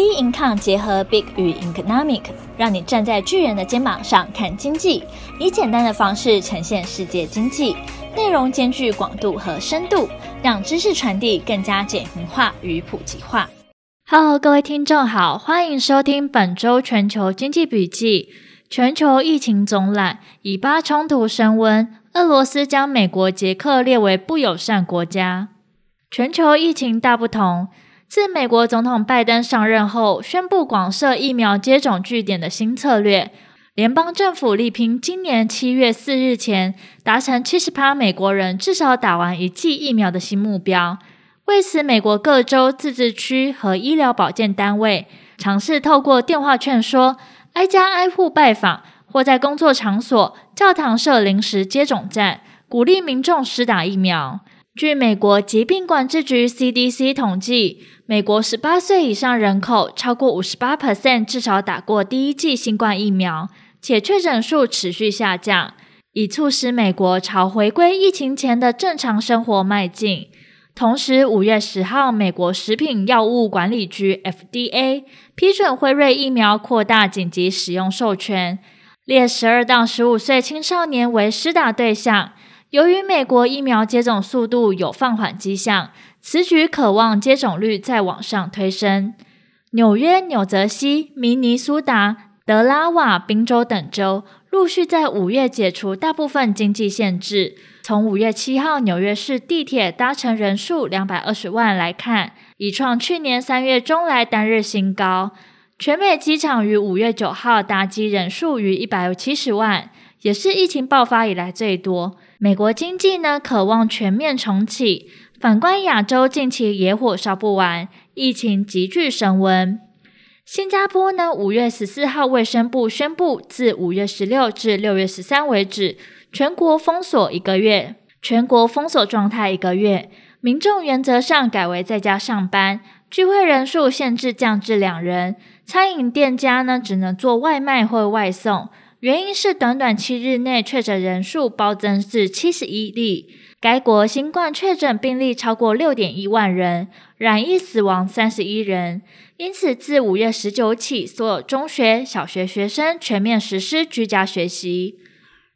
B Income 结合 Big 与 Economic，让你站在巨人的肩膀上看经济，以简单的方式呈现世界经济，内容兼具广度和深度，让知识传递更加简明化与普及化。Hello，各位听众好，欢迎收听本周全球经济笔记。全球疫情总览，以巴冲突升温，俄罗斯将美国、捷克列为不友善国家。全球疫情大不同。自美国总统拜登上任后，宣布广设疫苗接种据点的新策略，联邦政府力拼今年七月四日前达成七十趴美国人至少打完一剂疫苗的新目标。为此，美国各州、自治区和医疗保健单位尝试透过电话劝说、挨家挨户拜访，或在工作场所、教堂设临时接种站，鼓励民众施打疫苗。据美国疾病管制局 CDC 统计，美国十八岁以上人口超过五十八 percent 至少打过第一剂新冠疫苗，且确诊数持续下降，以促使美国朝回归疫情前的正常生活迈进。同时，五月十号，美国食品药物管理局 FDA 批准辉瑞疫苗扩大紧急使用授权，列十二到十五岁青少年为施打对象。由于美国疫苗接种速度有放缓迹象，此举可望接种率再往上推升。纽约、纽泽西、明尼苏达、德拉瓦宾州等州陆续在五月解除大部分经济限制。从五月七号纽约市地铁搭乘人数两百二十万来看，已创去年三月中来单日新高。全美机场于五月九号搭机人数逾一百七十万，也是疫情爆发以来最多。美国经济呢，渴望全面重启。反观亚洲，近期野火烧不完，疫情急剧升温。新加坡呢，五月十四号卫生部宣布，自五月十六至六月十三为止，全国封锁一个月，全国封锁状态一个月。民众原则上改为在家上班，聚会人数限制降至两人，餐饮店家呢，只能做外卖或外送。原因是短短七日内确诊人数暴增至七十一例，该国新冠确诊病例超过六点一万人，染疫死亡三十一人。因此，自五月十九起，所有中学、小学学生全面实施居家学习。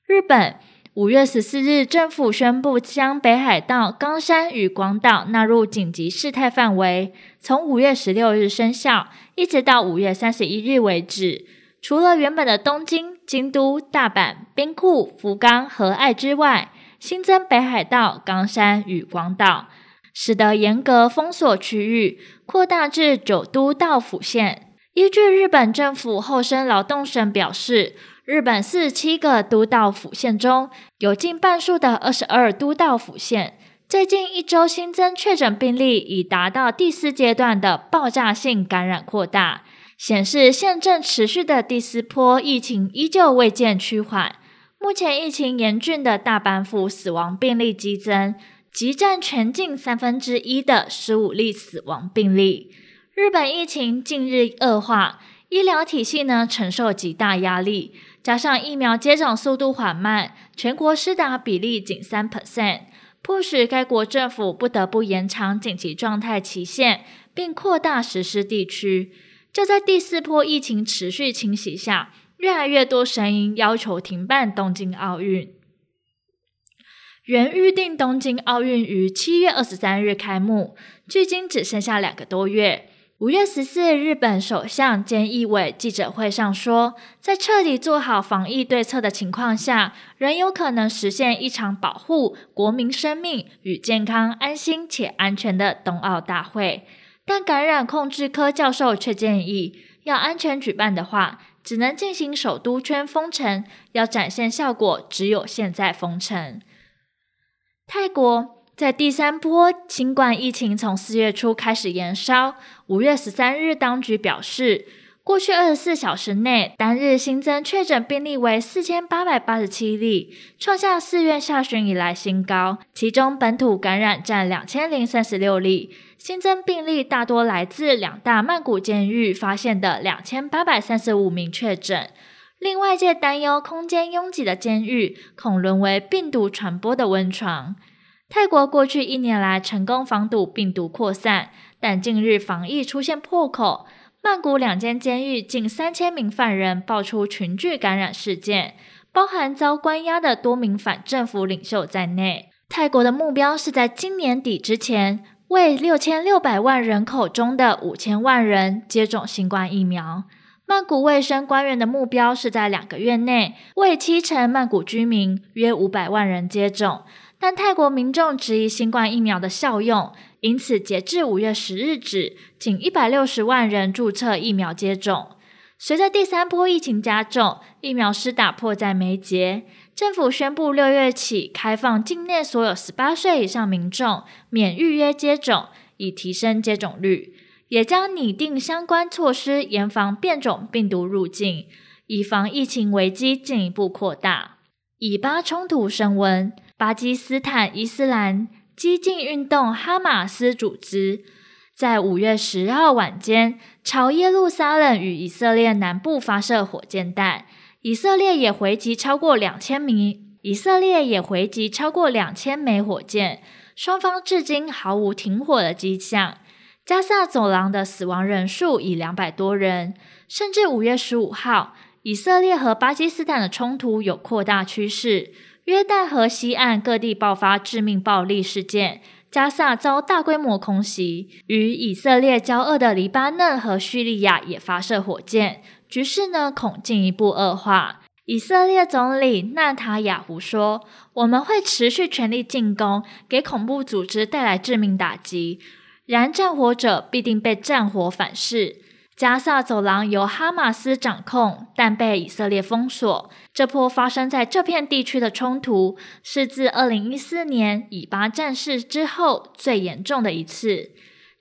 日本五月十四日，政府宣布将北海道、冈山与广岛纳入紧急事态范围，从五月十六日生效，一直到五月三十一日为止。除了原本的东京、京都、大阪、兵库、福冈和爱知外，新增北海道、冈山与广岛，使得严格封锁区域扩大至九都道府县。依据日本政府厚生劳动省表示，日本四十七个都道府县中有近半数的二十二都道府县，最近一周新增确诊病例已达到第四阶段的爆炸性感染扩大。显示现正持续的第四波疫情依旧未见趋缓。目前疫情严峻的大阪府死亡病例激增，即占全境三分之一的十五例死亡病例。日本疫情近日恶化，医疗体系呢承受极大压力，加上疫苗接种速度缓慢，全国施打比例仅三 percent，迫使该国政府不得不延长紧急状态期限，并扩大实施地区。就在第四波疫情持续侵袭下，越来越多声音要求停办东京奥运。原预定东京奥运于七月二十三日开幕，距今只剩下两个多月。五月十四日，日本首相菅义伟记者会上说，在彻底做好防疫对策的情况下，仍有可能实现一场保护国民生命与健康、安心且安全的冬奥大会。但感染控制科教授却建议，要安全举办的话，只能进行首都圈封城，要展现效果，只有现在封城。泰国在第三波新冠疫情从四月初开始延烧，五月十三日，当局表示，过去二十四小时内单日新增确诊病例为四千八百八十七例，创下四月下旬以来新高，其中本土感染占两千零三十六例。新增病例大多来自两大曼谷监狱发现的两千八百三十五名确诊，令外界担忧空间拥挤的监狱恐沦为病毒传播的温床。泰国过去一年来成功防堵病毒扩散，但近日防疫出现破口，曼谷两间监狱近三千名犯人爆出群聚感染事件，包含遭关押的多名反政府领袖在内。泰国的目标是在今年底之前，为六千六百万人口中的五千万人接种新冠疫苗。曼谷卫生官员的目标是在两个月内为七成曼谷居民约五百万人接种，但泰国民众质疑新冠疫苗的效用。因此，截至五月十日止，仅一百六十万人注册疫苗接种。随着第三波疫情加重，疫苗施打迫在眉睫，政府宣布六月起开放境内所有十八岁以上民众免预约接种，以提升接种率，也将拟定相关措施，严防变种病毒入境，以防疫情危机进一步扩大。以巴冲突升温，巴基斯坦伊斯兰激进运动哈马斯组织在五月十号晚间朝耶路撒冷与以色列南部发射火箭弹，以色列也回击超过两千名，以色列也回击超过两千枚火箭，双方至今毫无停火的迹象。加萨走廊的死亡人数已两百多人，甚至五月十五号，以色列和巴基斯坦的冲突有扩大趋势。约旦河西岸各地爆发致命暴力事件，加萨遭大规模空袭，与以色列交恶的黎巴嫩和叙利亚也发射火箭，局势呢恐进一步恶化。以色列总理纳塔雅胡说：“我们会持续全力进攻，给恐怖组织带来致命打击，然战火者必定被战火反噬。”加萨走廊由哈马斯掌控，但被以色列封锁。这波发生在这片地区的冲突，是自2014年以巴战事之后最严重的一次。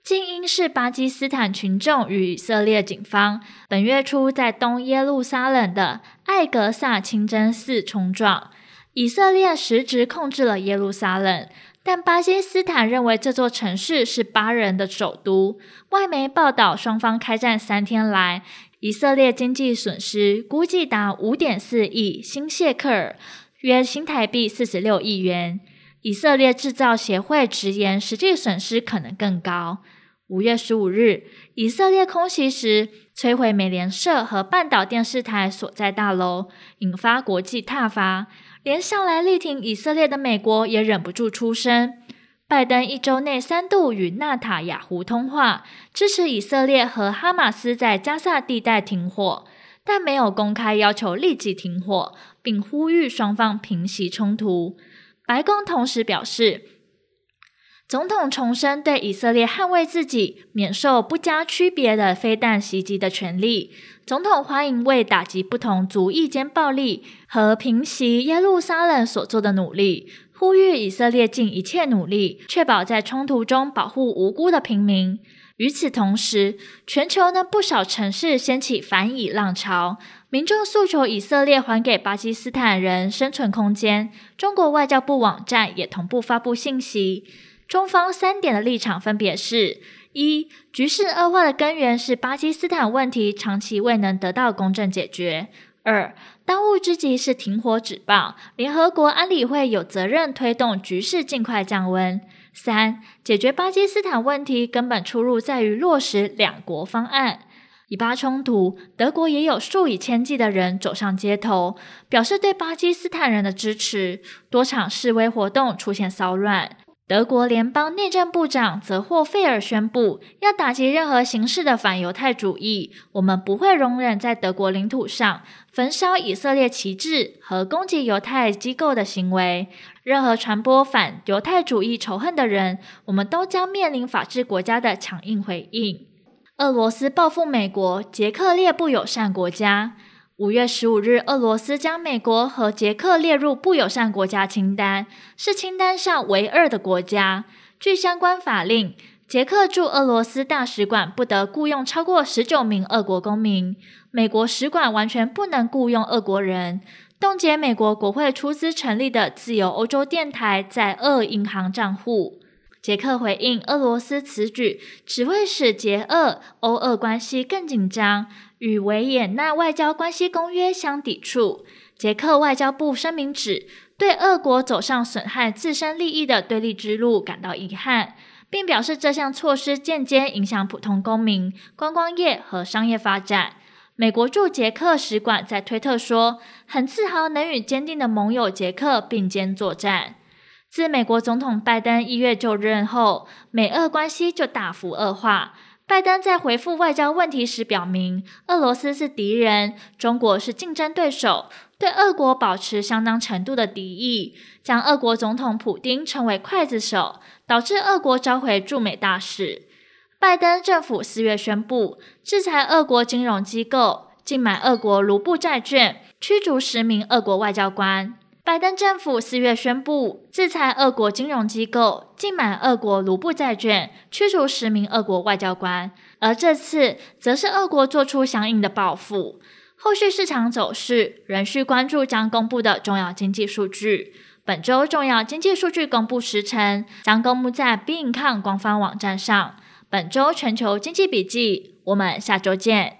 近因是巴基斯坦群众与以色列警方本月初在东耶路撒冷的艾格萨清真寺冲撞，以色列实质控制了耶路撒冷。但巴基斯坦认为这座城市是巴人的首都。外媒报道，双方开战三天来，以色列经济损失估计达五点四亿新谢克尔，约新台币四十六亿元。以色列制造协会直言，实际损失可能更高。五月十五日，以色列空袭时摧毁美联社和半岛电视台所在大楼，引发国际挞伐。连向来力挺以色列的美国也忍不住出声。拜登一周内三度与纳塔雅胡通话，支持以色列和哈马斯在加萨地带停火，但没有公开要求立即停火，并呼吁双方平息冲突。白宫同时表示，总统重申对以色列捍卫自己免受不加区别的飞弹袭击的权利。总统欢迎为打击不同族裔间暴力和平息耶路撒冷所做的努力，呼吁以色列尽一切努力，确保在冲突中保护无辜的平民。与此同时，全球呢不少城市掀起反以浪潮，民众诉求以色列还给巴基斯坦人生存空间。中国外交部网站也同步发布信息，中方三点的立场分别是。一、局势恶化的根源是巴基斯坦问题长期未能得到公正解决。二、当务之急是停火止暴，联合国安理会有责任推动局势尽快降温。三、解决巴基斯坦问题根本出路在于落实两国方案。以巴冲突，德国也有数以千计的人走上街头，表示对巴基斯坦人的支持，多场示威活动出现骚乱。德国联邦内政部长泽霍费尔宣布，要打击任何形式的反犹太主义。我们不会容忍在德国领土上焚烧以色列旗帜和攻击犹太机构的行为。任何传播反犹太主义仇恨的人，我们都将面临法治国家的强硬回应。俄罗斯报复美国，捷克列不友善国家。五月十五日，俄罗斯将美国和捷克列入不友善国家清单，是清单上唯二的国家。据相关法令，捷克驻俄罗斯大使馆不得雇佣超过十九名俄国公民，美国使馆完全不能雇佣俄国人。冻结美国国会出资成立的自由欧洲电台在俄银行账户。捷克回应俄罗斯此举，只会使捷俄欧俄关系更紧张。与维也纳外交关系公约相抵触，捷克外交部声明指，对俄国走上损害自身利益的对立之路感到遗憾，并表示这项措施间接影响普通公民、观光业和商业发展。美国驻捷克使馆在推特说：“很自豪能与坚定的盟友捷克并肩作战。”自美国总统拜登一月就任后，美俄关系就大幅恶化。拜登在回复外交问题时表明，俄罗斯是敌人，中国是竞争对手，对俄国保持相当程度的敌意，将俄国总统普丁称为刽子手，导致俄国召回驻美大使。拜登政府四月宣布制裁俄国金融机构，禁买俄国卢布债券，驱逐十名俄国外交官。拜登政府四月宣布制裁俄国金融机构，禁买俄国卢布债券，驱逐十名俄国外交官。而这次则是俄国做出相应的报复。后续市场走势仍需关注将公布的重要经济数据。本周重要经济数据公布时程将公布在 BINCOM 官方网站上。本周全球经济笔记，我们下周见。